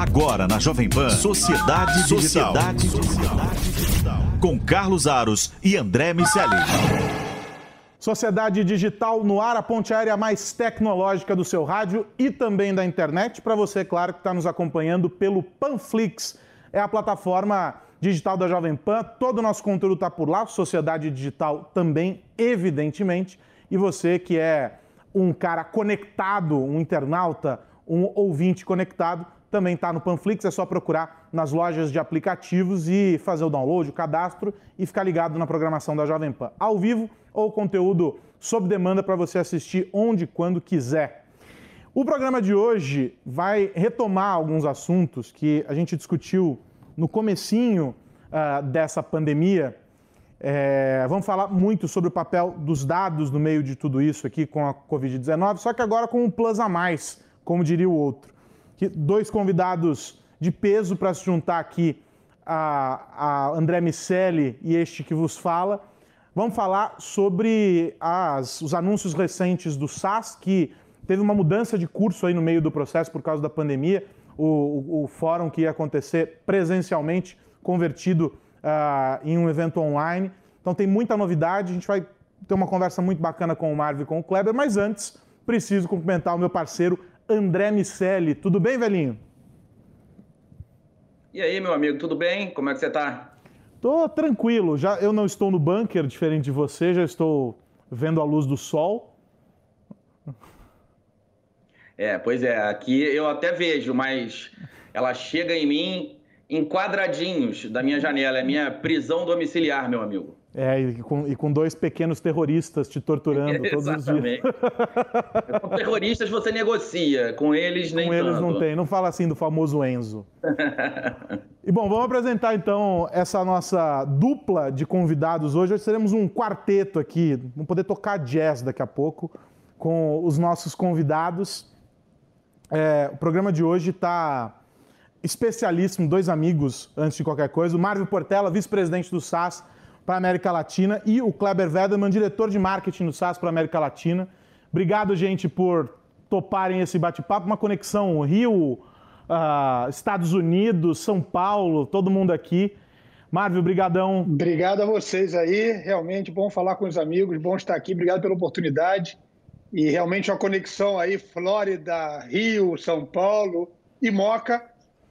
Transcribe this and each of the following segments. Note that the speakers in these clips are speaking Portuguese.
Agora na Jovem Pan, Sociedade Digital. Sociedade Digital. Com Carlos Aros e André Miceli. Sociedade Digital no ar, a ponte aérea mais tecnológica do seu rádio e também da internet. Para você, claro, que está nos acompanhando pelo Panflix. É a plataforma digital da Jovem Pan. Todo o nosso conteúdo está por lá. Sociedade Digital também, evidentemente. E você que é um cara conectado, um internauta, um ouvinte conectado, também está no Panflix, é só procurar nas lojas de aplicativos e fazer o download, o cadastro e ficar ligado na programação da Jovem Pan, ao vivo ou conteúdo sob demanda para você assistir onde e quando quiser. O programa de hoje vai retomar alguns assuntos que a gente discutiu no comecinho uh, dessa pandemia. É, vamos falar muito sobre o papel dos dados no meio de tudo isso aqui com a Covid-19, só que agora com um plus a mais, como diria o outro dois convidados de peso para se juntar aqui a, a André Miceli e este que vos fala. Vamos falar sobre as, os anúncios recentes do SAS, que teve uma mudança de curso aí no meio do processo por causa da pandemia. O, o, o fórum que ia acontecer presencialmente, convertido uh, em um evento online. Então tem muita novidade, a gente vai ter uma conversa muito bacana com o Marvin e com o Kleber, mas antes preciso cumprimentar o meu parceiro André Miceli. Tudo bem, velhinho? E aí, meu amigo, tudo bem? Como é que você está? Tô tranquilo. Já eu não estou no bunker, diferente de você, já estou vendo a luz do sol. É, pois é, aqui eu até vejo, mas ela chega em mim em quadradinhos da minha janela, é minha prisão domiciliar, meu amigo. É, e com, e com, dois pequenos terroristas te torturando todos os dias. com terroristas você negocia, com eles nem Com eles tanto. não tem, não fala assim do famoso Enzo. e bom, vamos apresentar então essa nossa dupla de convidados hoje. Hoje seremos um quarteto aqui, vamos poder tocar jazz daqui a pouco com os nossos convidados. É, o programa de hoje está especialíssimo, dois amigos antes de qualquer coisa. O Marvin Portela, vice-presidente do SAS para a América Latina, e o Kleber Wedemann, diretor de marketing do SAS para a América Latina. Obrigado, gente, por toparem esse bate-papo. Uma conexão Rio, uh, Estados Unidos, São Paulo, todo mundo aqui. Marvel, brigadão. Obrigado a vocês aí, realmente bom falar com os amigos, bom estar aqui, obrigado pela oportunidade. E realmente uma conexão aí, Flórida, Rio, São Paulo e Moca.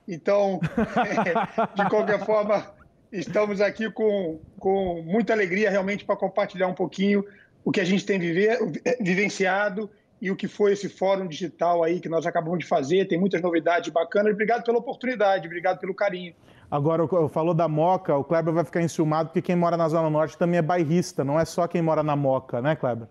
Então, de qualquer forma, Estamos aqui com, com muita alegria realmente para compartilhar um pouquinho o que a gente tem viver, vivenciado e o que foi esse fórum digital aí que nós acabamos de fazer. Tem muitas novidades bacanas. Obrigado pela oportunidade, obrigado pelo carinho. Agora, falou da Moca, o Kleber vai ficar enciumado porque quem mora na Zona Norte também é bairrista, não é só quem mora na Moca, né, Kleber?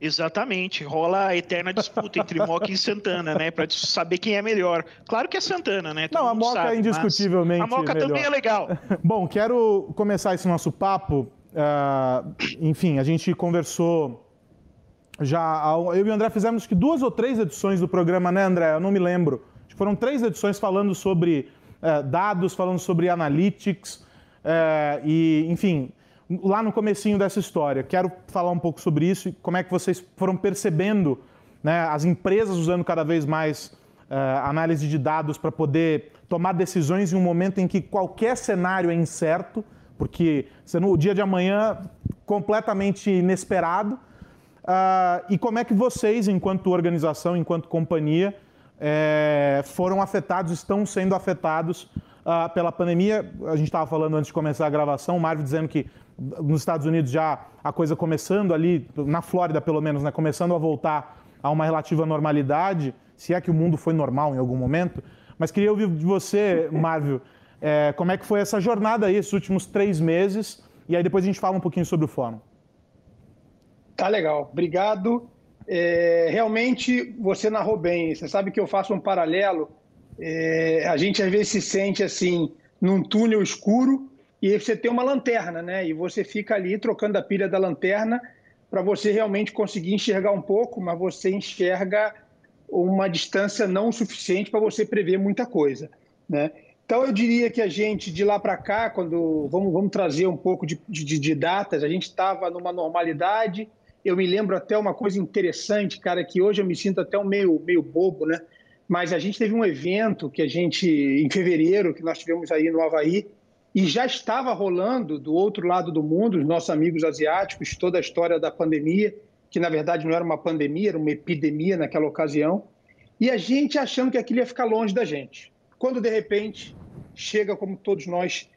Exatamente, rola a eterna disputa entre Moca e Santana, né? Para saber quem é melhor. Claro que é Santana, né? Todo Não, a Moca é sabe, é indiscutivelmente. A Moca melhor. também é legal. Bom, quero começar esse nosso papo. Uh, enfim, a gente conversou já. Eu e o André fizemos que duas ou três edições do programa, né, André? Eu não me lembro. Foram três edições falando sobre uh, dados, falando sobre analytics. Uh, e, enfim, lá no comecinho dessa história. Quero falar um pouco sobre isso e como é que vocês foram percebendo né, as empresas usando cada vez mais uh, análise de dados para poder tomar decisões em um momento em que qualquer cenário é incerto, porque o dia de amanhã completamente inesperado. Uh, e como é que vocês, enquanto organização, enquanto companhia, é, foram afetados, estão sendo afetados uh, pela pandemia? A gente estava falando antes de começar a gravação, o Marvel dizendo que nos Estados Unidos já a coisa começando ali, na Flórida pelo menos, né, começando a voltar a uma relativa normalidade, se é que o mundo foi normal em algum momento. Mas queria ouvir de você, Marvel, é, como é que foi essa jornada aí, esses últimos três meses, e aí depois a gente fala um pouquinho sobre o fórum. Tá legal, obrigado. É, realmente você narrou bem. Você sabe que eu faço um paralelo. É, a gente às vezes se sente assim num túnel escuro e você tem uma lanterna, né? E você fica ali trocando a pilha da lanterna para você realmente conseguir enxergar um pouco, mas você enxerga uma distância não suficiente para você prever muita coisa, né? Então eu diria que a gente de lá para cá, quando vamos, vamos trazer um pouco de, de, de datas, a gente estava numa normalidade. Eu me lembro até uma coisa interessante, cara, que hoje eu me sinto até um meio, meio bobo, né? mas a gente teve um evento que a gente, em fevereiro, que nós tivemos aí no Havaí, e já estava rolando do outro lado do mundo, os nossos amigos asiáticos, toda a história da pandemia, que na verdade não era uma pandemia, era uma epidemia naquela ocasião, e a gente achando que aquilo ia ficar longe da gente. Quando de repente chega, como todos nós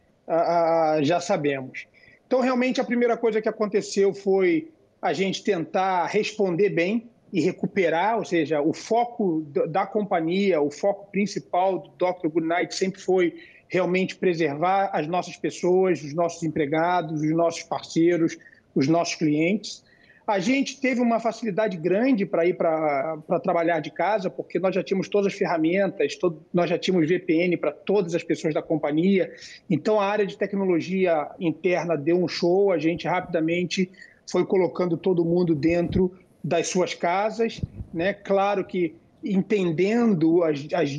já sabemos. Então, realmente, a primeira coisa que aconteceu foi a gente tentar responder bem e recuperar, ou seja, o foco da companhia, o foco principal do Dr. Goodnight sempre foi realmente preservar as nossas pessoas, os nossos empregados, os nossos parceiros, os nossos clientes. A gente teve uma facilidade grande para ir para trabalhar de casa, porque nós já tínhamos todas as ferramentas, todo, nós já tínhamos VPN para todas as pessoas da companhia. Então, a área de tecnologia interna deu um show, a gente rapidamente foi colocando todo mundo dentro das suas casas. Né? Claro que entendendo as, as,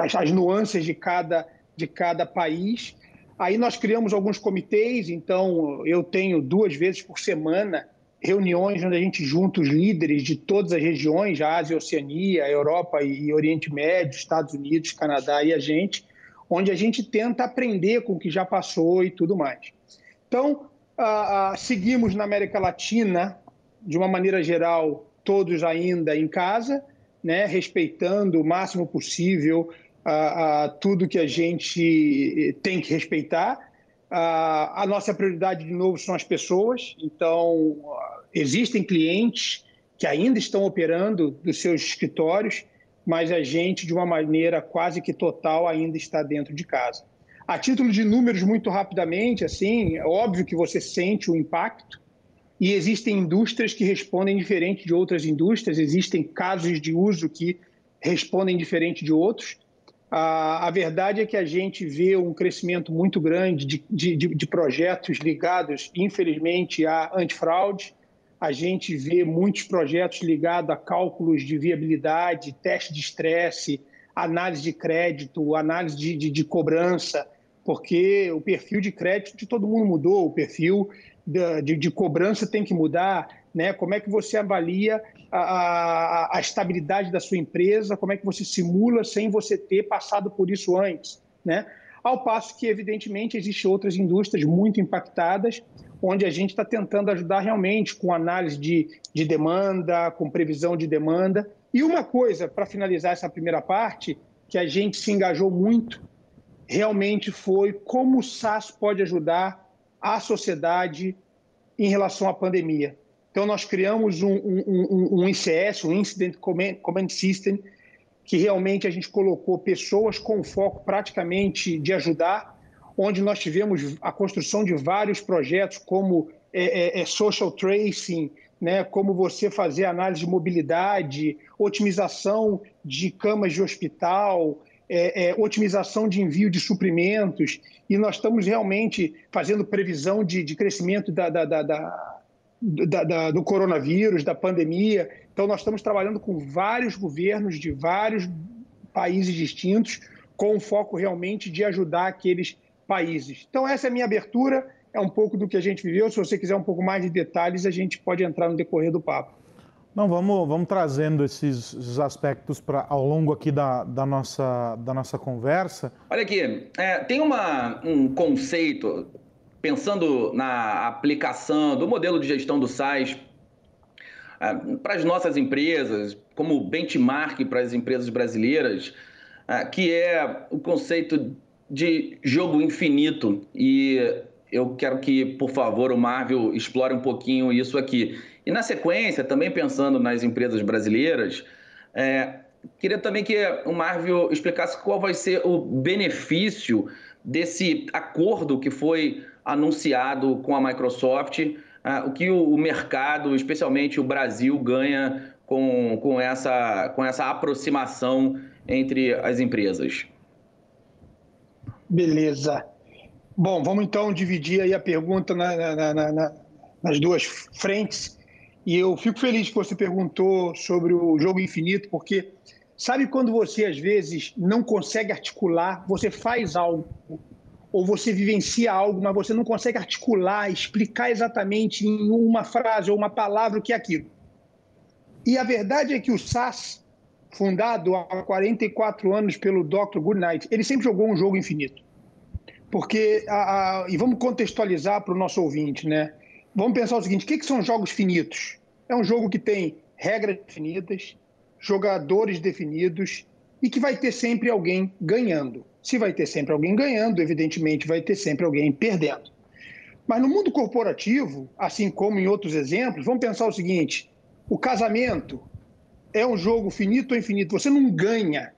as, as nuances de cada de cada país. Aí nós criamos alguns comitês, então eu tenho duas vezes por semana reuniões onde a gente junta os líderes de todas as regiões, a Ásia, Oceania, Europa e Oriente Médio, Estados Unidos, Canadá e a gente, onde a gente tenta aprender com o que já passou e tudo mais. Então, uh, uh, seguimos na América Latina, de uma maneira geral, todos ainda em casa, né, respeitando o máximo possível a, a tudo que a gente tem que respeitar. A, a nossa prioridade, de novo, são as pessoas. Então, existem clientes que ainda estão operando dos seus escritórios, mas a gente, de uma maneira quase que total, ainda está dentro de casa. A título de números, muito rapidamente, assim, é óbvio que você sente o impacto, e existem indústrias que respondem diferente de outras indústrias, existem casos de uso que respondem diferente de outros, a, a, verdade é que a gente vê um crescimento muito grande de, de, de projetos ligados, infelizmente, à antifraude. A gente vê muitos projetos ligados a cálculos de viabilidade, teste de estresse, análise de crédito, análise de, de, de cobrança, porque o perfil de crédito de todo mundo mudou, o perfil de, de, cobrança tem que mudar, né? Como é que você avalia a, a, a, estabilidade da sua empresa? Como é que você simula sem você ter passado por isso antes, né? Ao passo que, evidentemente, existem outras indústrias muito impactadas, onde a gente está tentando ajudar realmente com análise de, de demanda, com previsão de demanda. E uma coisa, para finalizar essa primeira parte, que a gente se engajou muito, realmente foi como o SaaS pode ajudar a sociedade em relação à pandemia. Então, nós criamos um, um, um, um ICS, um Incident Command System, que realmente a gente colocou pessoas com foco praticamente de ajudar, onde nós tivemos a construção de vários projetos, como é, é, é social tracing, né, como você fazer análise de mobilidade, otimização de camas de hospital, é, é, otimização de envio de suprimentos, e nós estamos realmente fazendo previsão de, de crescimento da, da, da, da, do coronavírus, da pandemia. Então, nós estamos trabalhando com vários governos de vários países distintos, com o foco realmente de ajudar aqueles países. Então, essa é a minha abertura, é um pouco do que a gente viveu. Se você quiser um pouco mais de detalhes, a gente pode entrar no decorrer do papo. Não, vamos, vamos trazendo esses, esses aspectos pra, ao longo aqui da, da, nossa, da nossa conversa. Olha aqui, é, tem uma, um conceito, pensando na aplicação do modelo de gestão do SAIS é, para as nossas empresas, como benchmark para as empresas brasileiras, é, que é o conceito de jogo infinito. E eu quero que, por favor, o Marvel explore um pouquinho isso aqui. E na sequência, também pensando nas empresas brasileiras, é, queria também que o Marvel explicasse qual vai ser o benefício desse acordo que foi anunciado com a Microsoft, é, o que o mercado, especialmente o Brasil, ganha com, com, essa, com essa aproximação entre as empresas. Beleza. Bom, vamos então dividir aí a pergunta na, na, na, nas duas frentes. E eu fico feliz que você perguntou sobre o jogo infinito, porque sabe quando você às vezes não consegue articular, você faz algo ou você vivencia algo, mas você não consegue articular, explicar exatamente em uma frase ou uma palavra o que é aquilo. E a verdade é que o SaaS fundado há 44 anos pelo Dr. Goodnight, ele sempre jogou um jogo infinito. Porque, a, a, e vamos contextualizar para o nosso ouvinte, né? Vamos pensar o seguinte: o que, que são jogos finitos? É um jogo que tem regras definidas, jogadores definidos e que vai ter sempre alguém ganhando. Se vai ter sempre alguém ganhando, evidentemente vai ter sempre alguém perdendo. Mas no mundo corporativo, assim como em outros exemplos, vamos pensar o seguinte: o casamento é um jogo finito ou infinito. Você não ganha,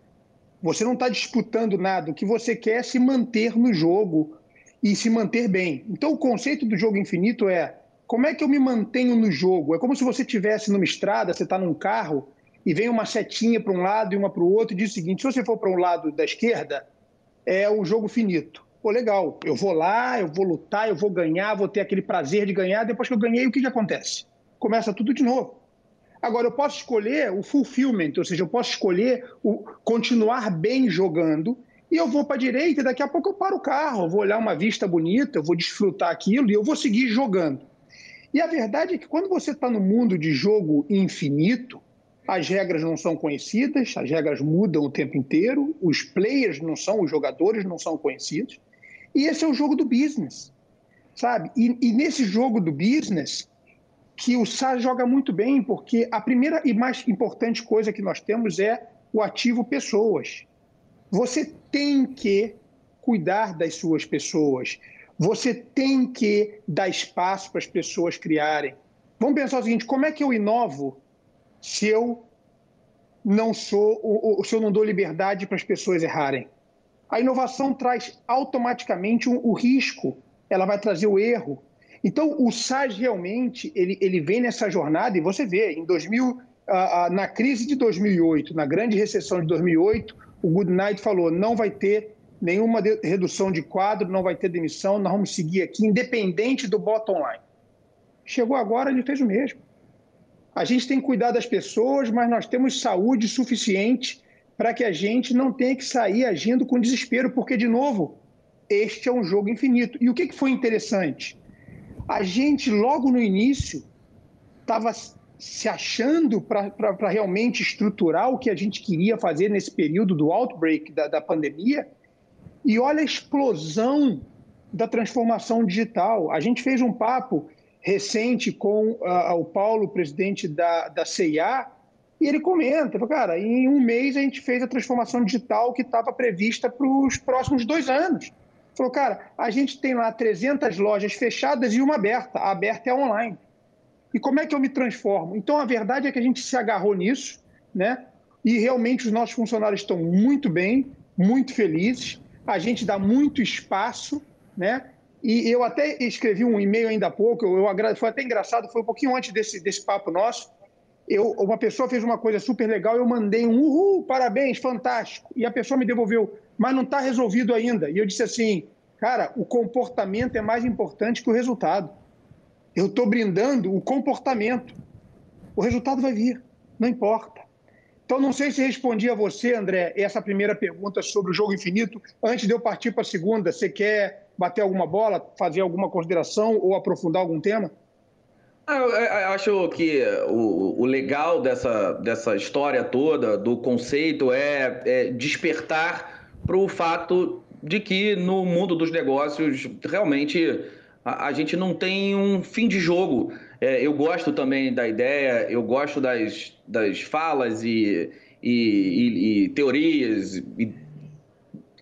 você não está disputando nada. O que você quer é se manter no jogo e se manter bem. Então, o conceito do jogo infinito é como é que eu me mantenho no jogo? É como se você estivesse numa estrada, você está num carro e vem uma setinha para um lado e uma para o outro e diz o seguinte: se você for para um lado da esquerda, é o jogo finito. Pô, legal, eu vou lá, eu vou lutar, eu vou ganhar, vou ter aquele prazer de ganhar. Depois que eu ganhei, o que, que acontece? Começa tudo de novo. Agora, eu posso escolher o fulfillment, ou seja, eu posso escolher o continuar bem jogando e eu vou para a direita e daqui a pouco eu paro o carro, eu vou olhar uma vista bonita, eu vou desfrutar aquilo e eu vou seguir jogando. E a verdade é que quando você está no mundo de jogo infinito, as regras não são conhecidas, as regras mudam o tempo inteiro, os players não são, os jogadores não são conhecidos, e esse é o jogo do business, sabe? E, e nesse jogo do business, que o SAS joga muito bem, porque a primeira e mais importante coisa que nós temos é o ativo pessoas. Você tem que cuidar das suas pessoas. Você tem que dar espaço para as pessoas criarem. Vamos pensar o seguinte: como é que eu inovo se eu não sou, se eu não dou liberdade para as pessoas errarem? A inovação traz automaticamente o risco, ela vai trazer o erro, então, o SAS realmente ele, ele vem nessa jornada, e você vê, em 2000, na crise de 2008, na grande recessão de 2008, o Goodnight falou: não vai ter nenhuma redução de quadro, não vai ter demissão, nós vamos seguir aqui, independente do bottom line. Chegou agora, ele fez o mesmo. A gente tem que cuidar das pessoas, mas nós temos saúde suficiente para que a gente não tenha que sair agindo com desespero, porque, de novo, este é um jogo infinito. E o que foi interessante? a gente, logo no início, estava se achando para realmente estruturar o que a gente queria fazer nesse período do outbreak da, da pandemia. E olha a explosão da transformação digital. A gente fez um papo recente com uh, o Paulo, presidente da, da CIA, e ele comenta, cara, em um mês a gente fez a transformação digital que estava prevista para os próximos dois anos. Falou, cara, a gente tem lá 300 lojas fechadas e uma aberta. A aberta é online. E como é que eu me transformo? Então, a verdade é que a gente se agarrou nisso, né? E realmente os nossos funcionários estão muito bem, muito felizes. A gente dá muito espaço, né? E eu até escrevi um e-mail ainda há pouco, eu, eu, foi até engraçado, foi um pouquinho antes desse, desse papo nosso. Eu, uma pessoa fez uma coisa super legal, eu mandei um uhul, parabéns, fantástico. E a pessoa me devolveu, mas não está resolvido ainda. E eu disse assim, cara, o comportamento é mais importante que o resultado. Eu estou brindando o comportamento. O resultado vai vir, não importa. Então, não sei se respondi a você, André, essa primeira pergunta sobre o jogo infinito. Antes de eu partir para a segunda, você quer bater alguma bola, fazer alguma consideração ou aprofundar algum tema? Ah, eu acho que o, o, legal dessa, dessa história toda, do conceito, é, é despertar para o fato de que no mundo dos negócios realmente a, a gente não tem um fim de jogo. É, eu gosto também da ideia, eu gosto das, das falas e, e, e, e teorias, e,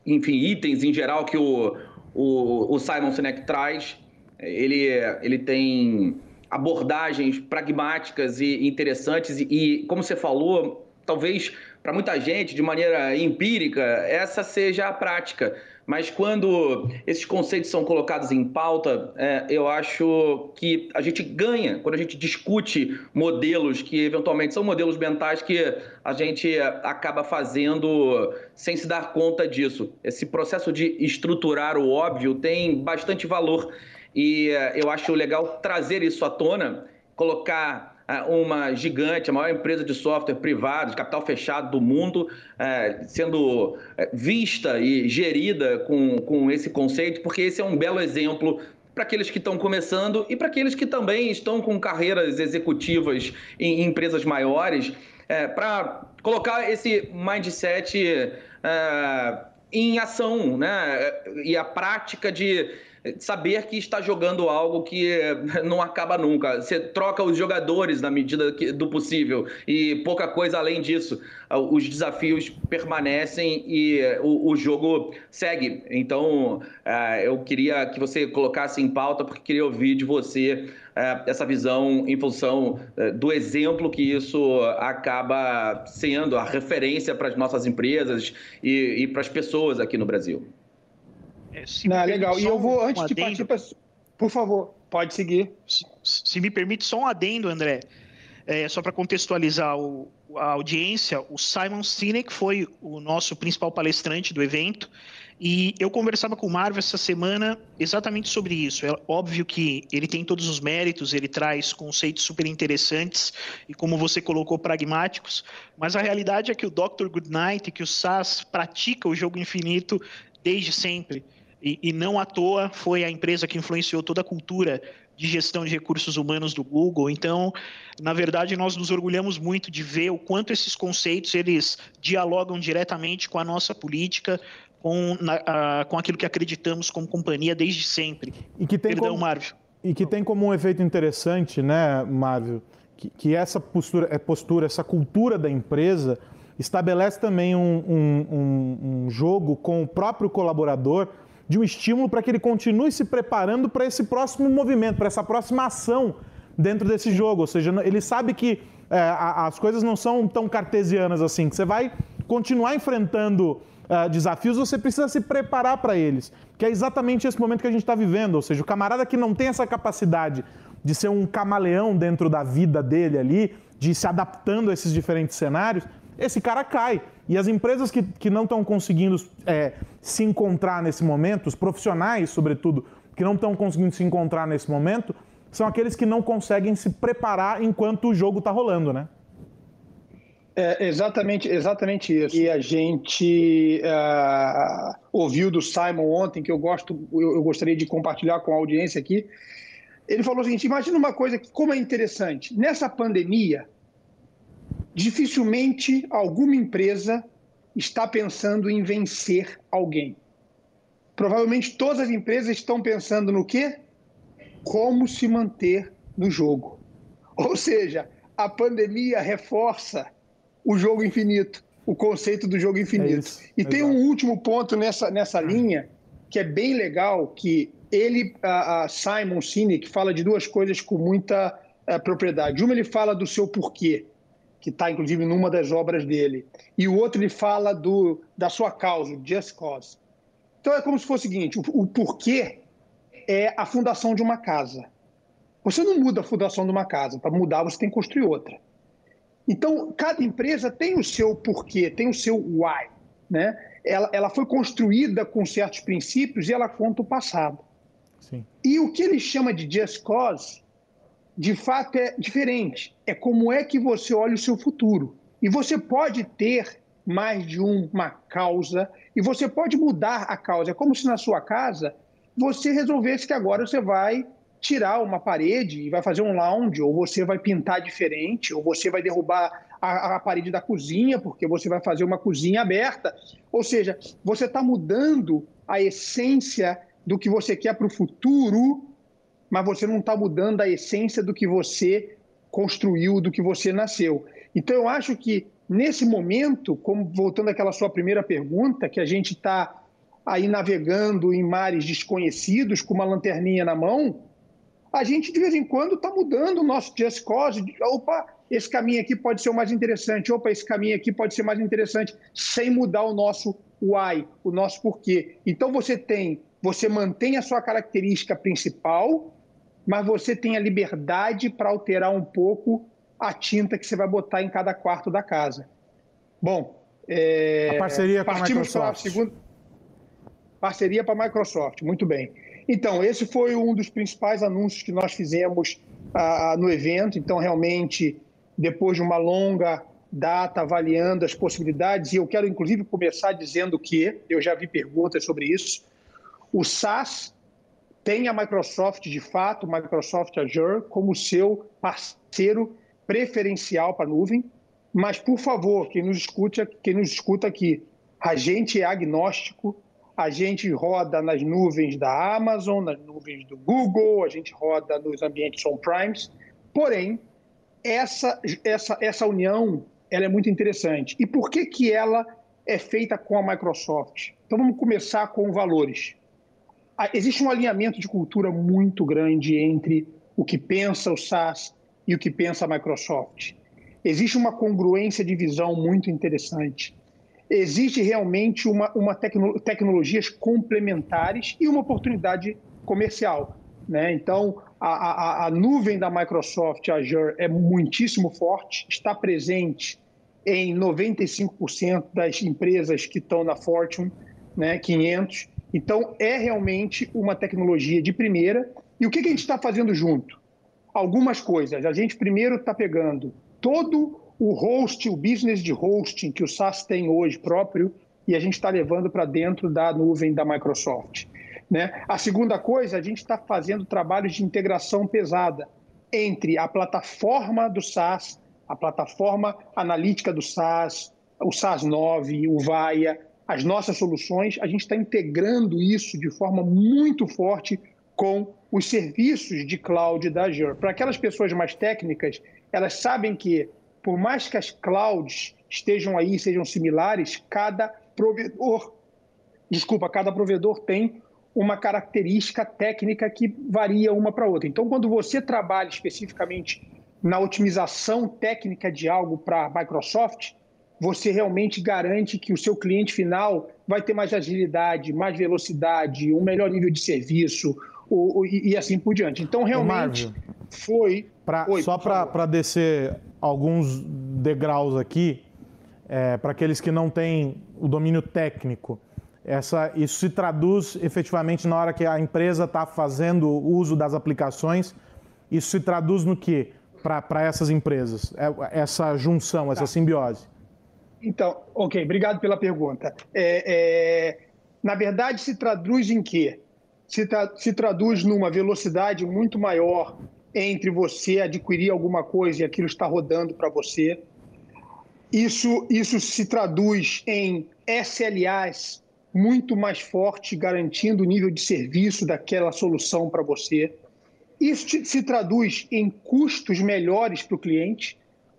enfim, itens em geral que o, o, o Simon Sinek traz. Ele, ele tem abordagens pragmáticas e interessantes, e, e como você falou, talvez para muita gente, de maneira empírica, essa seja a prática. Mas quando esses conceitos são colocados em pauta, é, eu acho que a gente ganha quando a gente discute modelos que eventualmente são modelos mentais que a gente acaba fazendo sem se dar conta disso. Esse processo de estruturar o óbvio tem bastante valor e é, eu acho legal trazer isso à tona, colocar uma gigante, a maior empresa de software privado, de capital fechado do mundo, é, sendo é, vista e gerida com, com esse conceito, porque esse é um belo exemplo para aqueles que estão começando e para aqueles que também estão com carreiras executivas em empresas maiores, é, para colocar esse mindset uh, em ação, né? E a prática de saber que está jogando algo que não acaba nunca. Você troca os jogadores na medida do possível e pouca coisa além disso. Os desafios permanecem e o, o jogo segue. Então, é, eu queria que você colocasse em pauta, porque queria ouvir de você é, essa visão em função é, do exemplo que isso acaba sendo a referência para as nossas empresas e para as pessoas aqui no Brasil. É, Não, legal. E eu vou, antes um de partir para. Por favor, pode seguir. Se, se, me permite, só um adendo, André. É, só para contextualizar o, a audiência, o Simon Sinek foi o nosso principal palestrante do evento. E eu conversava com o Marvel essa semana exatamente sobre isso. É óbvio que ele tem todos os méritos, ele traz conceitos super interessantes e, como você colocou, pragmáticos, mas a realidade é que o Dr. Goodnight, que o SAS pratica o jogo infinito desde sempre. E, e, não à toa foi a empresa que influenciou toda a cultura de gestão de recursos humanos do Google. Então, na verdade, nós nos orgulhamos muito de ver o quanto esses conceitos eles dialogam diretamente com a nossa política, com, na, a, com aquilo que acreditamos como companhia desde sempre. E que tem Perdão, como, Marvel. E que tem como um efeito interessante, né, Marvel, que, que essa postura, é postura, essa cultura da empresa estabelece também um, um, um, um jogo com o próprio colaborador de um estímulo para que ele continue se preparando para esse próximo movimento, para essa próxima ação dentro desse jogo. Ou seja, ele sabe que é, as coisas não são tão cartesianas assim, que você vai continuar enfrentando uh, desafios, você precisa se preparar para eles. Que é exatamente esse momento que a gente está vivendo. Ou seja, o camarada que não tem essa capacidade de ser um camaleão dentro da vida dele ali, de se adaptando a esses diferentes cenários, esse cara cai. E as empresas que, que não estão conseguindo é, se encontrar nesse momento, os profissionais, sobretudo, que não estão conseguindo se encontrar nesse momento, são aqueles que não conseguem se preparar enquanto o jogo está rolando, né? É exatamente, exatamente isso. E a gente uh, ouviu do Simon ontem, que eu gosto, eu, eu, gostaria de compartilhar com a audiência aqui. Ele falou o seguinte: imagina uma coisa que, como é interessante, nessa pandemia, dificilmente alguma empresa está pensando em vencer alguém. Provavelmente todas as empresas estão pensando no quê? Como se manter no jogo. Ou seja, a pandemia reforça o jogo infinito, o conceito do jogo infinito. É isso, e tem um último ponto nessa, nessa linha que é bem legal, que ele, a, a Simon Sinek, fala de duas coisas com muita a, eh, propriedade. Uma, ele fala do seu porquê que está inclusive numa das obras dele. E o outro ele fala do, da sua causa, Just Cause. Então é como se fosse o seguinte: o, o porquê é a fundação de uma casa. Você não muda a fundação de uma casa, para mudar você tem que construir outra. Então, cada empresa tem o seu porquê, tem o seu why. Né? Ela, ela foi construída com certos princípios e ela conta o passado. Sim. E o que ele chama de just cause de fato é diferente. É como é que você olha o seu futuro. E você pode ter mais de uma causa e você pode mudar a causa. É como se na sua casa você resolvesse que agora você vai tirar uma parede e vai fazer um lounge, ou você vai pintar diferente, ou você vai derrubar a, a parede da cozinha, porque você vai fazer uma cozinha aberta. Ou seja, você está mudando a essência do que você quer para o futuro mas você não está mudando a essência do que você construiu, do que você nasceu. Então, eu acho que nesse momento, como voltando àquela sua primeira pergunta, que a gente está aí navegando em mares desconhecidos com uma lanterninha na mão, a gente de vez em quando está mudando o nosso just cause. Opa, esse caminho aqui pode ser o mais interessante. Opa, esse caminho aqui pode ser mais interessante, sem mudar o nosso why, o nosso porquê. Então você tem, você mantém a sua característica principal, mas você tem a liberdade para alterar um pouco a tinta que você vai botar em cada quarto da casa. Bom, é, a parceria com a Microsoft. Segunda, parceria para a Microsoft, muito bem. Então, esse foi um dos principais anúncios que nós fizemos ah, no evento. Então, realmente, depois de uma longa data avaliando as possibilidades, e eu quero inclusive começar dizendo que, eu já vi perguntas sobre isso, o SaaS tem a Microsoft, de fato, Microsoft Azure, como seu parceiro preferencial para a nuvem, Mas, por favor, quem nos escuta, quem nos escuta aqui, a gente é agnóstico, a gente roda nas nuvens da Amazon, nas nuvens do Google, a gente roda nos ambientes on-primes. Porém, essa, essa, essa união ela é muito interessante. E por que, que ela é feita com a Microsoft? Então vamos começar com valores. Ah, existe um alinhamento de cultura muito grande entre o que pensa o SaaS e o que pensa a Microsoft. Existe uma congruência de visão muito interessante. Existe realmente uma, uma tecno, tecnologias complementares e uma oportunidade comercial. Né? Então, a, a, a nuvem da Microsoft Azure é muitíssimo forte, está presente em 95% das empresas que estão na Fortune né, 500. Então, é realmente uma tecnologia de primeira. E o que, que a gente está fazendo junto? Algumas coisas. A gente primeiro está pegando todo o host, o business de hosting que o SaaS tem hoje próprio, e a gente está levando para dentro da nuvem da Microsoft. Né? A segunda coisa, a gente está fazendo trabalhos de integração pesada entre a plataforma do SaaS, a plataforma analítica do SaaS, o SaaS 9, o VAIA, as nossas soluções, a gente está integrando isso de forma muito forte com os serviços de cloud da Azure. Para aquelas pessoas mais técnicas, elas sabem que, por mais que as clouds estejam aí, sejam similares, cada provedor, desculpa, cada provedor tem uma característica técnica que varia uma para outra. Então, quando você trabalha especificamente na otimização técnica de algo para a Microsoft, você realmente garante que o seu cliente final vai ter mais agilidade, mais velocidade, um melhor nível de serviço e, e assim por diante. Então, realmente foi. Pra, só para descer alguns degraus aqui, é, para aqueles que não têm o domínio técnico, essa, isso se traduz efetivamente na hora que a empresa está fazendo uso das aplicações. Isso se traduz no que para essas empresas? É, essa junção, essa tá. simbiose? Então, ok, obrigado pela pergunta. É, é, na verdade, se traduz em quê? Se, tra se traduz numa velocidade muito maior entre você adquirir alguma coisa e aquilo está rodando para você. Isso, isso se traduz em SLAs muito mais forte, garantindo o nível de serviço daquela solução para você. Isso se traduz em custos melhores para o cliente,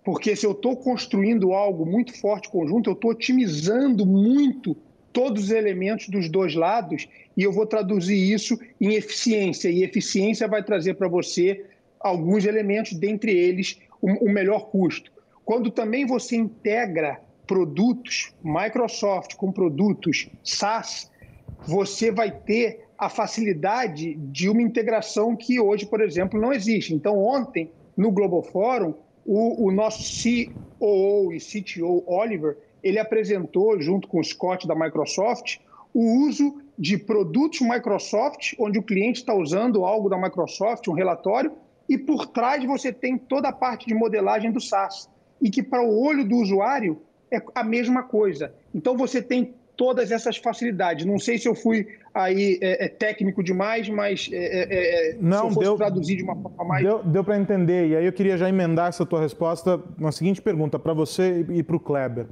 porque se eu estou construindo algo muito forte conjunto, eu estou otimizando muito todos os elementos dos dois lados e eu vou traduzir isso em eficiência. E eficiência vai trazer para você alguns elementos, dentre eles o, melhor custo. Quando também você integra produtos Microsoft com produtos SaaS, você vai ter a facilidade de uma integração que hoje, por exemplo, não existe. Então, ontem, no Global Forum, o, o nosso COO e CTO, Oliver, ele apresentou, junto com o Scott da Microsoft, o uso de produtos Microsoft, onde o cliente está usando algo da Microsoft, um relatório, e por trás você tem toda a parte de modelagem do SaaS. E que para o olho do usuário é a mesma coisa. Então você tem todas essas facilidades. Não sei se eu fui aí é, é técnico demais, mas é, é, é Não, deu, traduzir de uma forma mais... Deu, deu para entender. E aí eu queria já emendar essa tua resposta na seguinte pergunta para você e para o Kleber.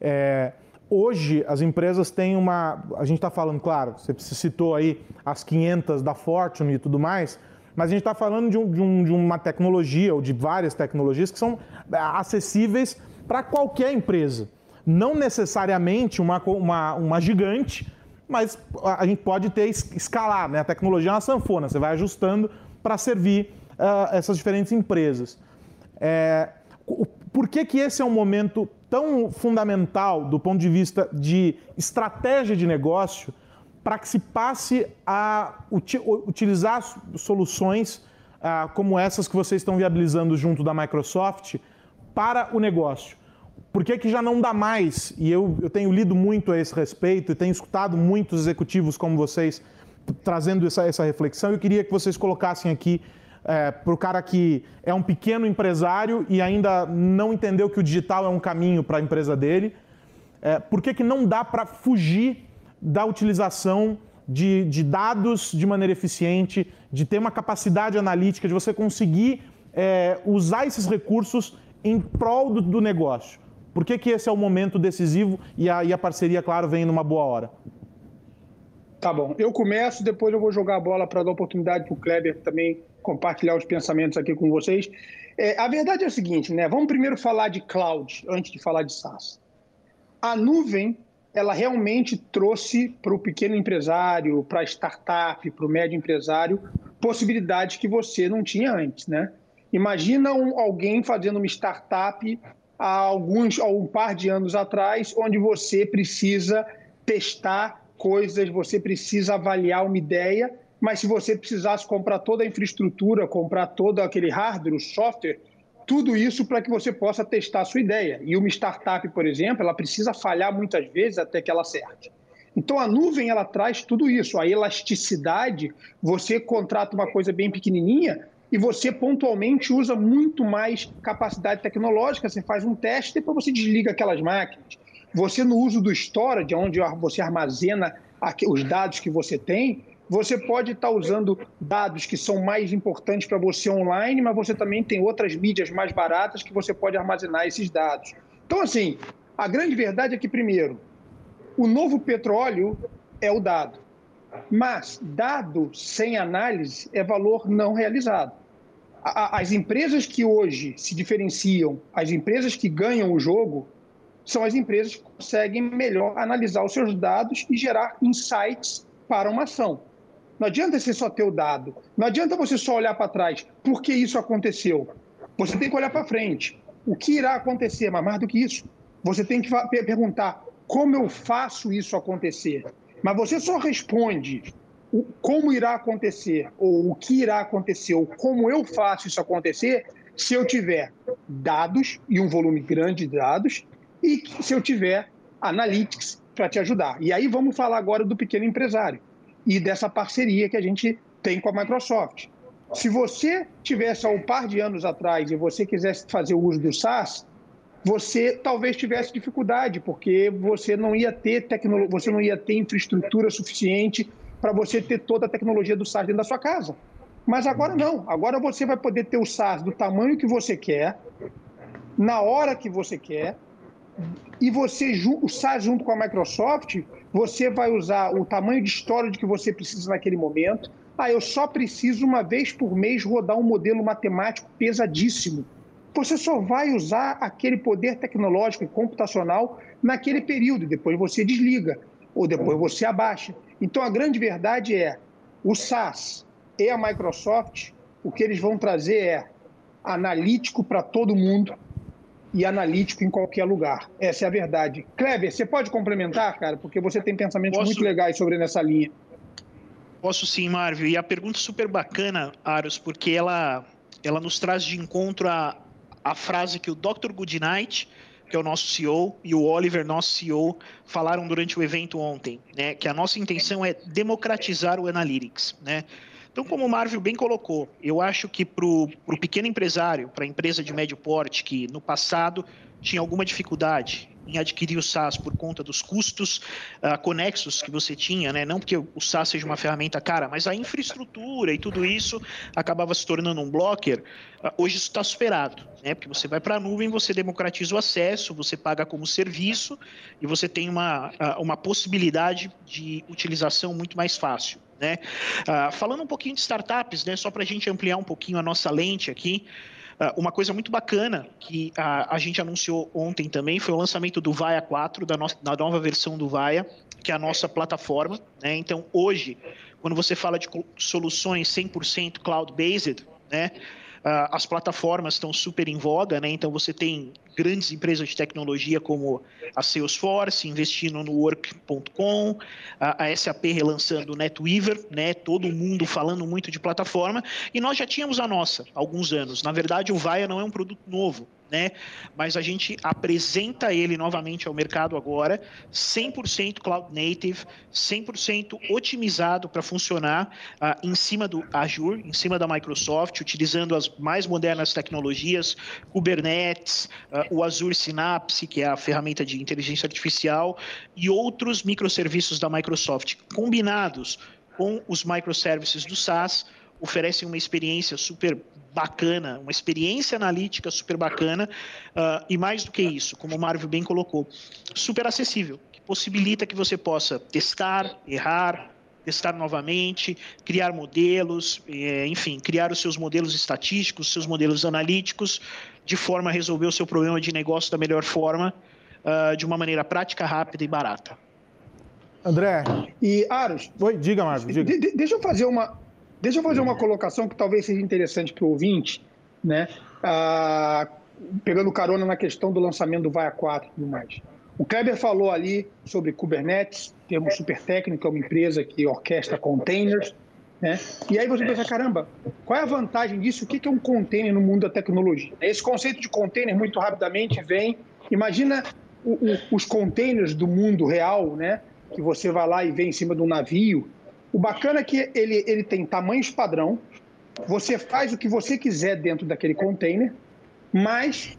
É, hoje as empresas têm uma... A gente está falando, claro, você citou aí as 500 da Fortune e tudo mais, mas a gente está falando de, um, de, um, de uma tecnologia ou de várias tecnologias que são acessíveis para qualquer empresa não necessariamente uma, uma, uma gigante, mas a gente pode ter escalar, né? A tecnologia é uma sanfona, você vai ajustando para servir uh, essas diferentes empresas. É, por que, que esse é um momento tão fundamental do ponto de vista de estratégia de negócio para que se passe a utilizar soluções uh, como essas que vocês estão viabilizando junto da Microsoft para o negócio? Por que, que já não dá mais? E eu, eu tenho lido muito a esse respeito e tenho escutado muitos executivos como vocês trazendo essa, essa reflexão. Eu queria que vocês colocassem aqui é, para o cara que é um pequeno empresário e ainda não entendeu que o digital é um caminho para a empresa dele. É, por que, que não dá para fugir da utilização de, de, dados de maneira eficiente, de ter uma capacidade analítica, de você conseguir é, usar esses recursos em prol do, do negócio. Por que, que esse é o momento decisivo e a, e a parceria, claro, vem numa boa hora? Tá bom. Eu começo, depois eu vou jogar a bola para dar oportunidade para o Kleber também compartilhar os pensamentos aqui com vocês. É, a verdade é o seguinte, né? Vamos primeiro falar de cloud antes de falar de SaaS. A nuvem, ela realmente trouxe para o pequeno empresário, para a startup, para o médio empresário, possibilidades que você não tinha antes, né? Imagina um, alguém fazendo uma startup há alguns, há um par de anos atrás, onde você precisa testar coisas, você precisa avaliar uma ideia, mas se você precisasse comprar toda a infraestrutura, comprar todo aquele hardware, o software, tudo isso para que você possa testar a sua ideia. E uma startup, por exemplo, ela precisa falhar muitas vezes até que ela acerte. Então a nuvem ela traz tudo isso, a elasticidade. Você contrata uma coisa bem pequenininha, e você pontualmente usa muito mais capacidade tecnológica. Você faz um teste, depois você desliga aquelas máquinas. Você, no uso do storage, onde você armazena os dados que você tem, você pode estar usando dados que são mais importantes para você online, mas você também tem outras mídias mais baratas que você pode armazenar esses dados. Então, assim, a grande verdade é que, primeiro, o novo petróleo é o dado. Mas dado sem análise é valor não realizado as empresas que hoje se diferenciam, as empresas que ganham o jogo, são as empresas que conseguem melhor analisar os seus dados e gerar insights para uma ação. Não adianta você só ter o dado, não adianta você só olhar para trás. Por que isso aconteceu? Você tem que olhar para frente. O que irá acontecer? Mas mais do que isso, você tem que perguntar como eu faço isso acontecer. Mas você só responde o, como irá acontecer, ou o que irá acontecer, ou como eu faço isso acontecer, se eu tiver dados e um volume grande de dados, e se eu tiver analytics para te ajudar. E aí vamos falar agora do pequeno empresário e dessa parceria que a gente tem com a Microsoft. Se você tivesse há um par de anos atrás e você quisesse fazer o uso do SaaS, você talvez tivesse dificuldade, porque você não ia ter tecnologia, você não ia ter infraestrutura suficiente para você ter toda a tecnologia do SaaS dentro da sua casa. Mas agora não. Agora você vai poder ter o SaaS do tamanho que você quer, na hora que você quer, e você o SaaS junto com a Microsoft, você vai usar o tamanho de storage que você precisa naquele momento. Ah, eu só preciso uma vez por mês rodar um modelo matemático pesadíssimo. Você só vai usar aquele poder tecnológico e computacional naquele período, depois você desliga ou depois você abaixa. Então, a grande verdade é, o SaaS e a Microsoft, o que eles vão trazer é analítico para todo mundo e analítico em qualquer lugar. Essa é a verdade. Kleber, você pode complementar, cara? Porque você tem pensamentos Posso... muito legais sobre nessa linha. Posso sim, Marvel. E a pergunta é super bacana, Aros, porque ela, ela nos traz de encontro a, a frase que o Dr. Goodnight que é o nosso CEO, e o Oliver, nosso CEO, falaram durante o evento ontem, né, que a nossa intenção é democratizar o Analytics, né? Então, como o Marvel bem colocou, eu acho que para o pequeno empresário, para a empresa de médio porte, que no passado tinha alguma dificuldade em adquirir o SaaS por conta dos custos uh, conexos que você tinha, né? Não porque o SaaS seja uma ferramenta cara, mas a infraestrutura e tudo isso acabava se tornando um blocker. Uh, hoje isso está superado, né? Porque você vai para a nuvem, você democratiza o acesso, você paga como serviço e você tem uma, uh, uma possibilidade de utilização muito mais fácil. Né? falando um pouquinho de startups, né? Só para a gente ampliar um pouquinho a nossa lente aqui. Uh, uma coisa muito bacana que a, a, gente anunciou ontem também foi o lançamento do Vaia 4, da, nossa, da nova versão do Vaia, que é a nossa plataforma. Né? Então, hoje, quando você fala de soluções 100% cloud-based, né? Uh, as plataformas estão super em voga, né? Então você tem grandes empresas de tecnologia como a Salesforce investindo no Work.com, a, SAP relançando o NetWeaver, né? Todo mundo falando muito de plataforma e nós já tínhamos a nossa há alguns anos. Na verdade, o Vaia não é um produto novo né? Mas a gente apresenta ele novamente ao mercado agora, 100% cloud native, 100% otimizado para funcionar uh, em cima do Azure, em cima da Microsoft, utilizando as mais modernas tecnologias, Kubernetes, uh, o Azure Synapse, que é a ferramenta de inteligência artificial, e outros microserviços da Microsoft, combinados com os microservices do SaaS, oferecem uma experiência super bacana, uma experiência analítica super bacana, uh, e mais do que isso, como o Marvel bem colocou, super acessível, que possibilita que você possa testar, errar, testar novamente, criar modelos, eh, enfim, criar os seus modelos estatísticos, seus modelos analíticos, de forma a resolver o seu problema de negócio da melhor forma, uh, de uma maneira prática, rápida e barata. André. E Aros. Oi, diga, Marcos. Diga. De, deixa eu fazer uma, deixa eu fazer uma colocação que talvez seja interessante para o ouvinte, né? Ah, pegando carona na questão do lançamento do Vaia 4 e tudo mais. O Kleber falou ali sobre Kubernetes, termo super técnico, é uma empresa que orquestra containers. Né? E aí você pensa, caramba, qual é a vantagem disso? O que é um container no mundo da tecnologia? Esse conceito de container, muito rapidamente, vem. Imagina o, o, os containers do mundo real, né? que você vai lá e vê em cima de um navio. O bacana é que ele, ele tem tamanhos padrão, você faz o que você quiser dentro daquele container, mas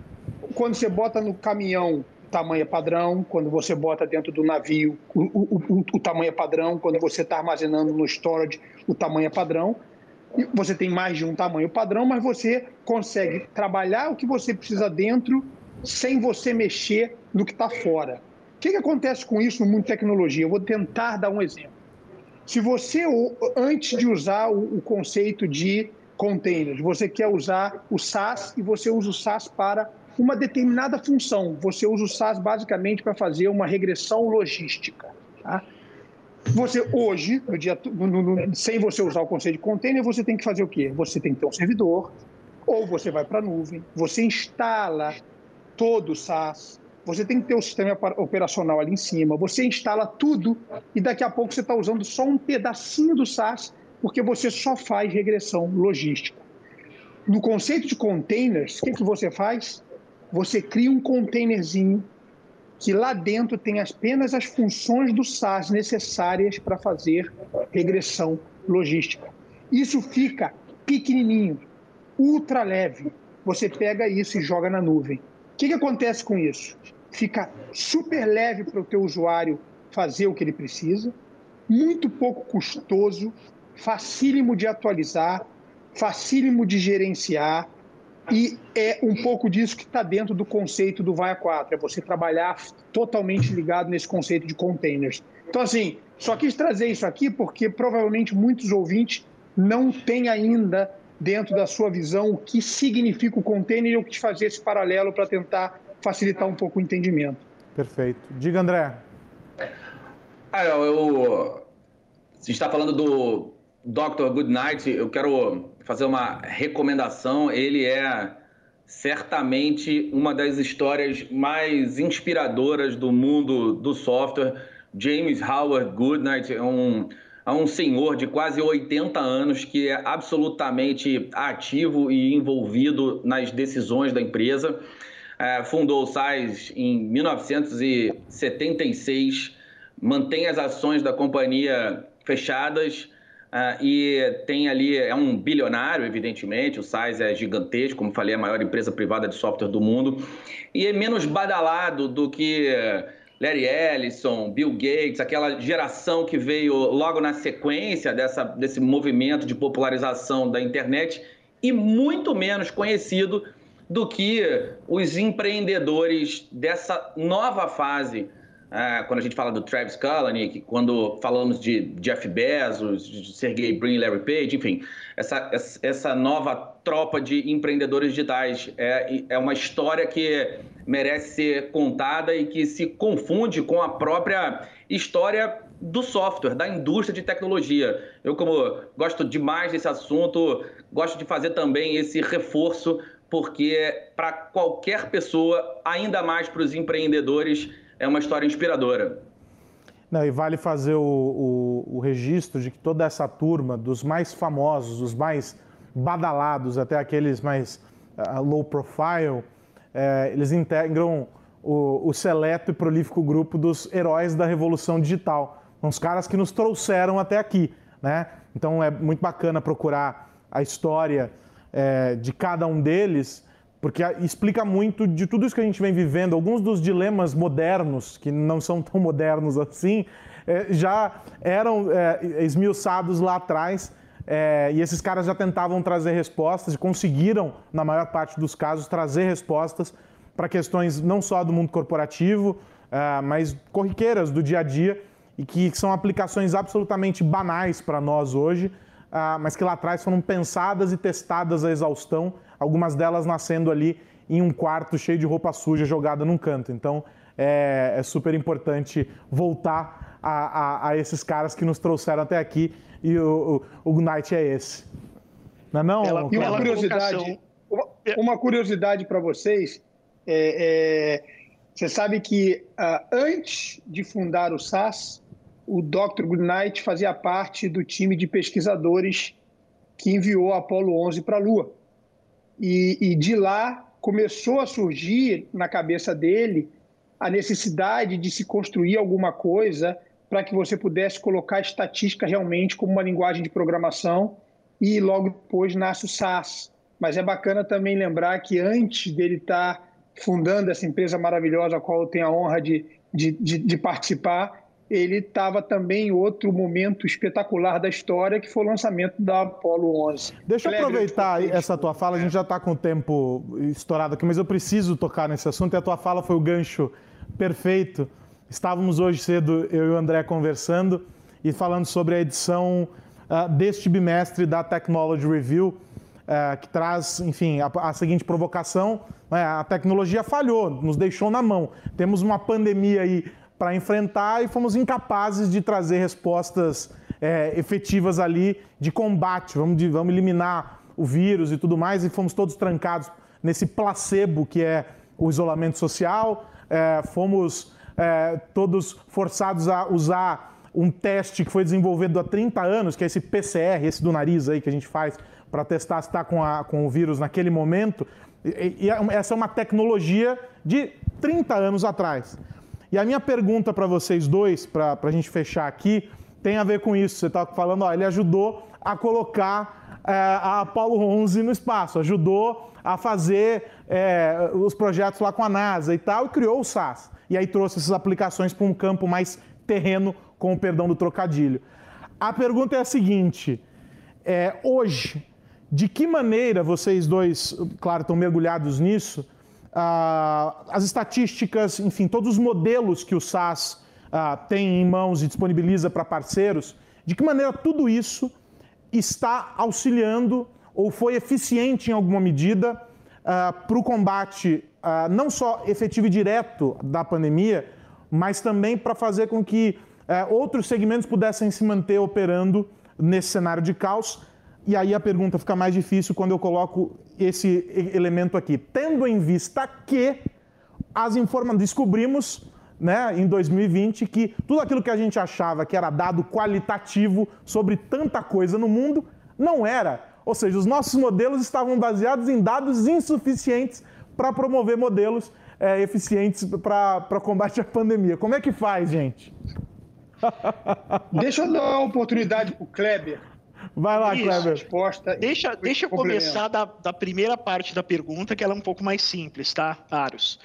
quando você bota no caminhão, o tamanho é padrão, quando você bota dentro do navio, o, o, o, o tamanho é padrão, quando você está armazenando no storage, o tamanho é padrão. Você tem mais de um tamanho padrão, mas você consegue trabalhar o que você precisa dentro sem você mexer no que está fora que, que acontece com isso no mundo de tecnologia? Eu vou tentar dar um exemplo. Se você, antes de usar o, conceito de containers, você quer usar o SaaS e você usa o SaaS para uma determinada função. Você usa o SaaS basicamente para fazer uma regressão logística. Tá? Você hoje, no dia, no, no, sem você usar o conceito de container, você tem que fazer o quê? Você tem que ter um servidor, ou você vai para a nuvem, você instala todo o SaaS, você tem que ter o sistema operacional ali em cima, você instala tudo e daqui a pouco você está usando só um pedacinho do SaaS porque você só faz regressão logística. No conceito de containers, o que, que você faz? Você cria um containerzinho que lá dentro tem apenas as funções do SaaS necessárias para fazer regressão logística. Isso fica pequenininho, ultra leve. Você pega isso e joga na nuvem que, que acontece com isso? Fica super leve para o teu usuário fazer o que ele precisa, muito pouco custoso, facílimo de atualizar, facílimo de gerenciar, e é um pouco disso que está dentro do conceito do VAIA 4, é você trabalhar totalmente ligado nesse conceito de containers. Então, assim, só quis trazer isso aqui porque provavelmente muitos ouvintes não têm ainda dentro da sua visão o que significa o container e eu quis fazer esse paralelo para tentar facilitar um pouco o entendimento. Perfeito. Diga, André. Ah, eu, você está falando do Dr. Goodnight, eu quero fazer uma recomendação. Ele é certamente uma das histórias mais inspiradoras do mundo do software. James Howard Goodnight é um a um senhor de quase 80 anos que é absolutamente ativo e envolvido nas decisões da empresa. É, fundou o SAIS em 1976, mantém as ações da companhia fechadas uh, e tem ali, é um bilionário, evidentemente, o SAIS é gigantesco, como falei, a maior empresa privada de software do mundo, e é menos badalado do que Larry Ellison, Bill Gates, aquela geração que veio logo na sequência dessa, desse movimento de popularização da internet e muito menos conhecido do que os empreendedores dessa nova fase. É, quando a gente fala do Travis Kalanick, quando falamos de Jeff Bezos, de Sergey Brin, Larry Page, enfim, essa, essa nova tropa de empreendedores digitais é, é uma história que merece ser contada e que se confunde com a própria história do software, da indústria de tecnologia. Eu, como gosto demais desse assunto, gosto de fazer também esse reforço, porque para qualquer pessoa, ainda mais para os empreendedores, é uma história inspiradora. Não, e vale fazer o, o, o registro de que toda essa turma, dos mais famosos, dos mais badalados, até aqueles mais uh, low profile, é, eles integram o, o, seleto e prolífico grupo dos heróis da revolução digital. Os caras que nos trouxeram até aqui, né? Então é muito bacana procurar a história é, de cada um deles, porque explica muito de tudo isso que a gente vem vivendo. Alguns dos dilemas modernos, que não são tão modernos assim, é, já eram é, esmiuçados lá atrás É, e esses caras já tentavam trazer respostas e conseguiram, na maior parte dos casos, trazer respostas para questões não só do mundo corporativo, uh, mas corriqueiras do dia a dia e que são aplicações absolutamente banais para nós hoje, uh, mas que lá atrás foram pensadas e testadas a exaustão, algumas delas nascendo ali em um quarto cheio de roupa suja jogada num canto. Então é, é super importante voltar a, a, a, esses caras que nos trouxeram até aqui e o, o, o Knight é esse. Não é não? Ela, e uma curiosidade, uma, uma curiosidade para vocês, é, é, você sabe que uh, antes de fundar o SAS, o Dr. Goodnight fazia parte do time de pesquisadores que enviou a Apollo 11 para a Lua. E, e de lá começou a surgir na cabeça dele a necessidade de se construir alguma coisa para que você pudesse colocar a estatística realmente como uma linguagem de programação e logo depois nasce o SAS. Mas é bacana também lembrar que antes dele estar tá fundando essa empresa maravilhosa, a qual eu tenho a honra de, de, de, de participar, ele estava também em outro momento espetacular da história, que foi o lançamento da Apollo 11. Deixa eu aproveitar essa tua fala, a gente já está com o tempo estourado aqui, mas eu preciso tocar nesse assunto, e a tua fala foi o gancho perfeito Estávamos hoje cedo, eu e o André, conversando e falando sobre a edição uh, deste bimestre da Technology Review, uh, que traz, enfim, a, a seguinte provocação: né, a tecnologia falhou, nos deixou na mão. Temos uma pandemia aí para enfrentar e fomos incapazes de trazer respostas é, efetivas ali de combate. Vamos, de, vamos eliminar o vírus e tudo mais, e fomos todos trancados nesse placebo que é o isolamento social. É, fomos é, todos forçados a usar um teste que foi desenvolvido há 30 anos, que é esse PCR, esse do nariz aí que a gente faz para testar se está com, com o vírus naquele momento. E, e é essa é uma tecnologia de 30 anos atrás. E a minha pergunta para vocês dois, para a gente fechar aqui, tem a ver com isso. Você estava falando, ó, ele ajudou a colocar é, a Apollo 11 no espaço, ajudou a fazer é, os projetos lá com a NASA e tal, e criou o SAS e aí trouxe essas aplicações para um campo mais terreno, com o perdão do trocadilho. A pergunta é a seguinte: é, hoje, de que maneira vocês dois, claro, estão mergulhados nisso, ah, as estatísticas, enfim, todos os modelos que o SaaS ah, tem em mãos e disponibiliza para parceiros, de que maneira tudo isso está auxiliando ou foi eficiente em alguma medida ah, para o combate uh, não só efetivo e direto da pandemia, mas também para fazer com que uh, outros segmentos pudessem se manter operando nesse cenário de caos. E aí a pergunta fica mais difícil quando eu coloco esse elemento aqui. Tendo em vista que as informações descobrimos né, em 2020 que tudo aquilo que a gente achava que era dado qualitativo sobre tanta coisa no mundo não era. Ou seja, os nossos modelos estavam baseados em dados insuficientes para promover modelos é, eficientes para combate à pandemia. Como é que faz, gente? Deixa eu dar uma oportunidade para o Kleber. Vai lá, Isso. Kleber. Resposta deixa deixa eu começar da, da, primeira parte da pergunta, que ela é um pouco mais simples, tá, Aros?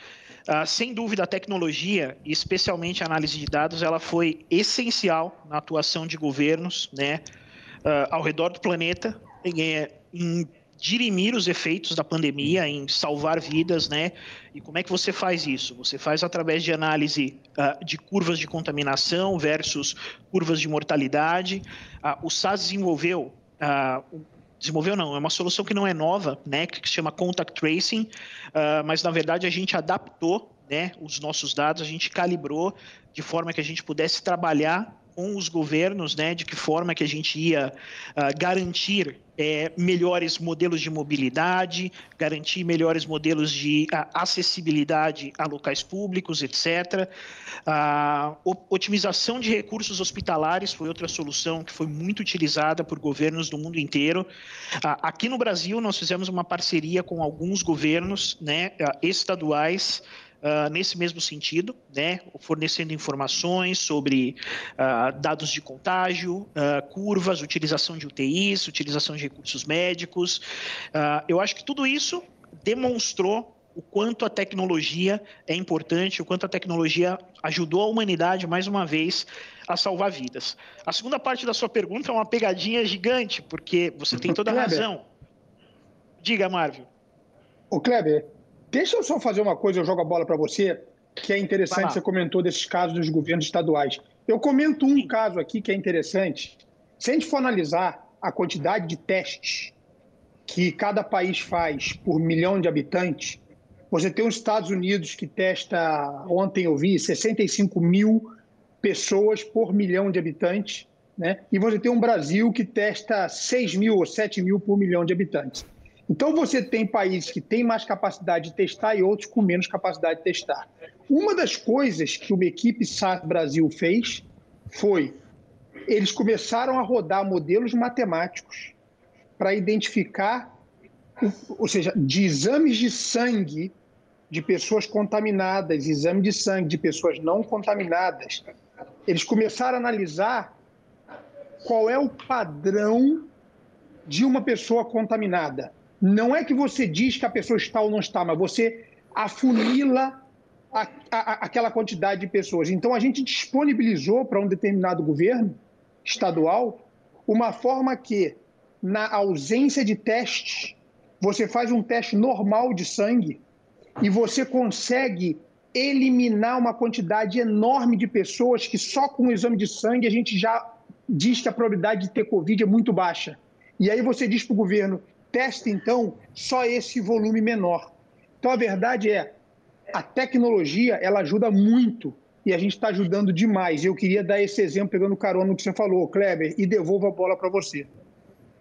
Uh, sem dúvida, a tecnologia, especialmente a análise de dados, ela foi essencial na atuação de governos né, uh, ao redor do planeta, em, em dirimir os efeitos da pandemia, em salvar vidas, né? E como é que você faz isso? Você faz através de análise uh, de curvas de contaminação versus curvas de mortalidade. Uh, o SAS desenvolveu, uh, desenvolveu não, é uma solução que não é nova, né? Que se chama Contact Tracing, mas na verdade a gente adaptou, né? Os nossos dados, a gente calibrou de forma que a gente pudesse trabalhar com os governos, né, de que forma que a gente ia uh, garantir é, melhores modelos de mobilidade, garantir melhores modelos de uh, acessibilidade a locais públicos, etc. Uh, otimização de recursos hospitalares foi outra solução que foi muito utilizada por governos do mundo inteiro. aqui no Brasil, nós fizemos uma parceria com alguns governos né, estaduais uh, nesse mesmo sentido, né, fornecendo informações sobre uh, dados de contágio, uh, curvas, utilização de UTIs, utilização de recursos médicos. eu acho que tudo isso demonstrou o quanto a tecnologia é importante, o quanto a tecnologia ajudou a humanidade, mais uma vez, a salvar vidas. A segunda parte da sua pergunta é uma pegadinha gigante, porque você tem toda a razão. Diga, Marvel. Ô, Kleber, deixa eu só fazer uma coisa, eu jogo a bola para você, que é interessante, você comentou desses casos dos governos estaduais. Eu comento um Sim. caso aqui que é interessante. Se a gente for analisar a quantidade de testes que cada país faz por milhão de habitantes, você tem os Estados Unidos que testa, ontem eu vi, 65 mil pessoas por milhão de habitantes, né? e você tem um Brasil que testa 6 mil ou 7 mil por milhão de habitantes. Então você tem países que têm mais capacidade de testar e outros com menos capacidade de testar. Uma das coisas que uma equipe SARS Brasil fez foi eles começaram a rodar modelos matemáticos para identificar, ou seja, de exames de sangue de pessoas contaminadas, exame de sangue de pessoas não contaminadas, eles começaram a analisar qual é o padrão de uma pessoa contaminada. Não é que você diz que a pessoa está ou não está, mas você afunila a, a, aquela quantidade de pessoas. Então, a gente disponibilizou para um determinado governo estadual uma forma que, na ausência de testes, você faz um teste normal de sangue e você consegue eliminar uma quantidade enorme de pessoas que só com o exame de sangue a gente já diz que a probabilidade de ter Covid é muito baixa. E aí você diz para o governo, teste então só esse volume menor. Então a verdade é, a tecnologia ela ajuda muito e a gente está ajudando demais. Eu queria dar esse exemplo pegando carona no que você falou, Kleber, e devolvo a bola para você.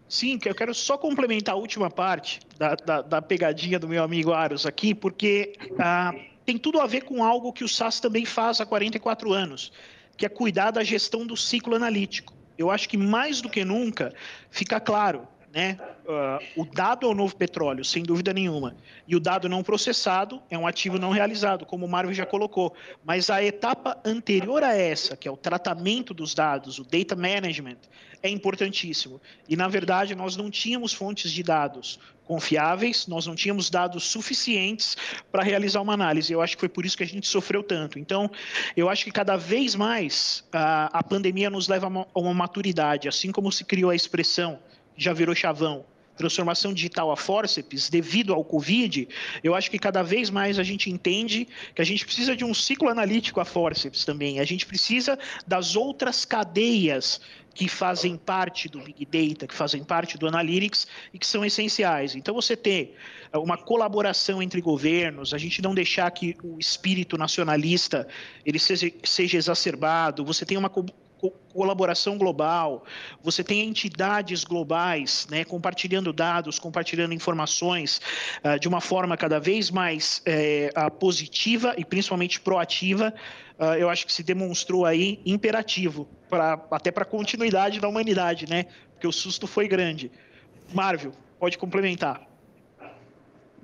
Sim, eu quero só complementar a última parte da, da, da pegadinha do meu amigo Aros aqui, porque ah, tem tudo a ver com algo que o SAS também faz há 44 anos, que é cuidar da gestão do ciclo analítico. Eu acho que mais do que nunca fica claro né? Uh, o dado é o novo petróleo, sem dúvida nenhuma. E o dado não processado é um ativo não realizado, como o Marvel já colocou. Mas a etapa anterior a essa, que é o tratamento dos dados, o data management, é importantíssimo. E, na verdade, nós não tínhamos fontes de dados confiáveis, nós não tínhamos dados suficientes para realizar uma análise. Eu acho que foi por isso que a gente sofreu tanto. Então, eu acho que cada vez mais a, a pandemia nos leva a uma, a uma maturidade, assim como se criou a expressão já virou chavão, transformação digital a forceps, devido ao Covid, eu acho que cada vez mais a gente entende que a gente precisa de um ciclo analítico a forceps também. A gente precisa das outras cadeias que fazem parte do Big Data, que fazem parte do Analytics e que são essenciais. Então, você ter uma colaboração entre governos, a gente não deixar que o espírito nacionalista ele seja, seja exacerbado, você tem uma colaboração global, você tem entidades globais né, compartilhando dados, compartilhando informações uh, de uma forma cada vez mais uh, positiva e principalmente proativa, uh, eu acho que se demonstrou aí imperativo, pra, até para a continuidade da humanidade, né? Porque o susto foi grande. Marvel, pode complementar.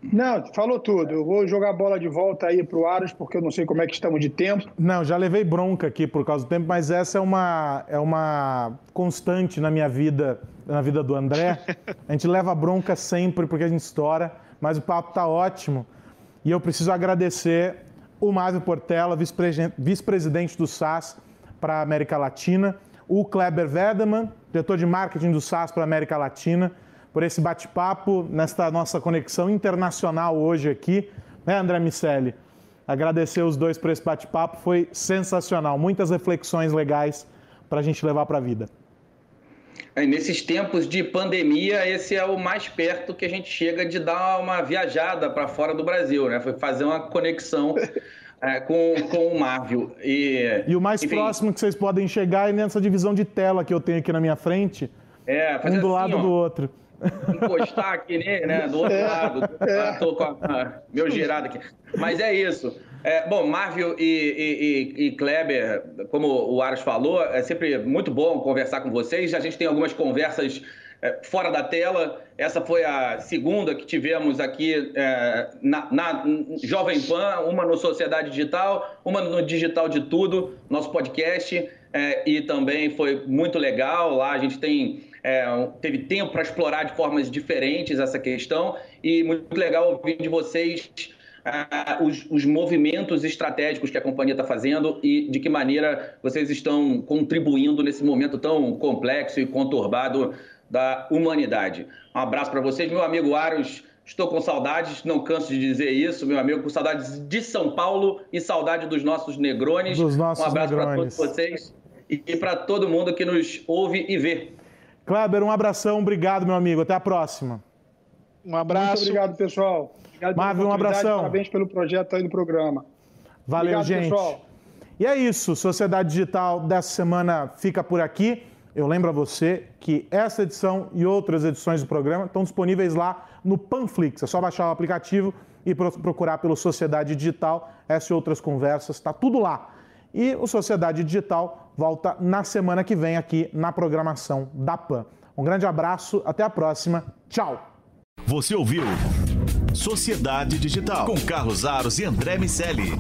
Não, falou tudo. Eu vou jogar a bola de volta aí para o Aros, porque eu não sei como é que estamos de tempo. Não, já levei bronca aqui por causa do tempo, mas essa é uma, é uma constante na minha vida, na vida do André. A gente leva bronca sempre porque a gente estoura, mas o papo está ótimo. E eu preciso agradecer o Mávio Portela, vice-presidente do SAS para a América Latina, o Kleber Vedeman, diretor de marketing do SAS para a América Latina por esse bate-papo, nesta nossa conexão internacional hoje aqui, né, André Miceli? Agradecer os dois por esse bate-papo, foi sensacional. Muitas reflexões legais para a gente levar para a vida. É, nesses tempos de pandemia, esse é o mais perto que a gente chega de dar uma viajada para fora do Brasil, né? Foi fazer uma conexão é, com, com o Marvel. E, e o mais enfim, próximo que vocês podem chegar é nessa divisão de tela que eu tenho aqui na minha frente, é, um do assim, lado ó, do outro encostar aqui nele, né? Do outro é, lado. É. Tô com a, meu girado aqui. Mas é isso. É, bom, Marvel e, e, e, Kleber, como o Aras falou, é sempre muito bom conversar com vocês. A gente tem algumas conversas é, fora da tela. Essa foi a segunda que tivemos aqui é, na, na, Jovem Pan, uma no Sociedade Digital, uma no Digital de Tudo, nosso podcast. É, e também foi muito legal. Lá a gente tem é, teve tempo para explorar de formas diferentes essa questão e muito legal ouvir de vocês uh, os, os, movimentos estratégicos que a companhia está fazendo e de que maneira vocês estão contribuindo nesse momento tão complexo e conturbado da humanidade. Um abraço para vocês, meu amigo Aros. Estou com saudades, não canso de dizer isso, meu amigo, com saudades de São Paulo e saudade dos nossos negrones. Dos nossos um abraço para todos vocês e para todo mundo que nos ouve e vê. Kleber, um abração, obrigado, meu amigo. Até a próxima. Um abraço. Muito obrigado, pessoal. Obrigado Marvin, um abração. Parabéns pelo projeto aí do programa. Valeu, obrigado, gente. Pessoal. E é isso, Sociedade Digital dessa semana fica por aqui. Eu lembro a você que essa edição e outras edições do programa estão disponíveis lá no Panflix. É só baixar o aplicativo e procurar pelo Sociedade Digital. Essa e outras conversas, está tudo lá. E o Sociedade Digital volta na semana que vem aqui na programação da PAN. Um grande abraço, até a próxima. Tchau! Você ouviu Sociedade Digital com Carlos Aros e André Miscelli.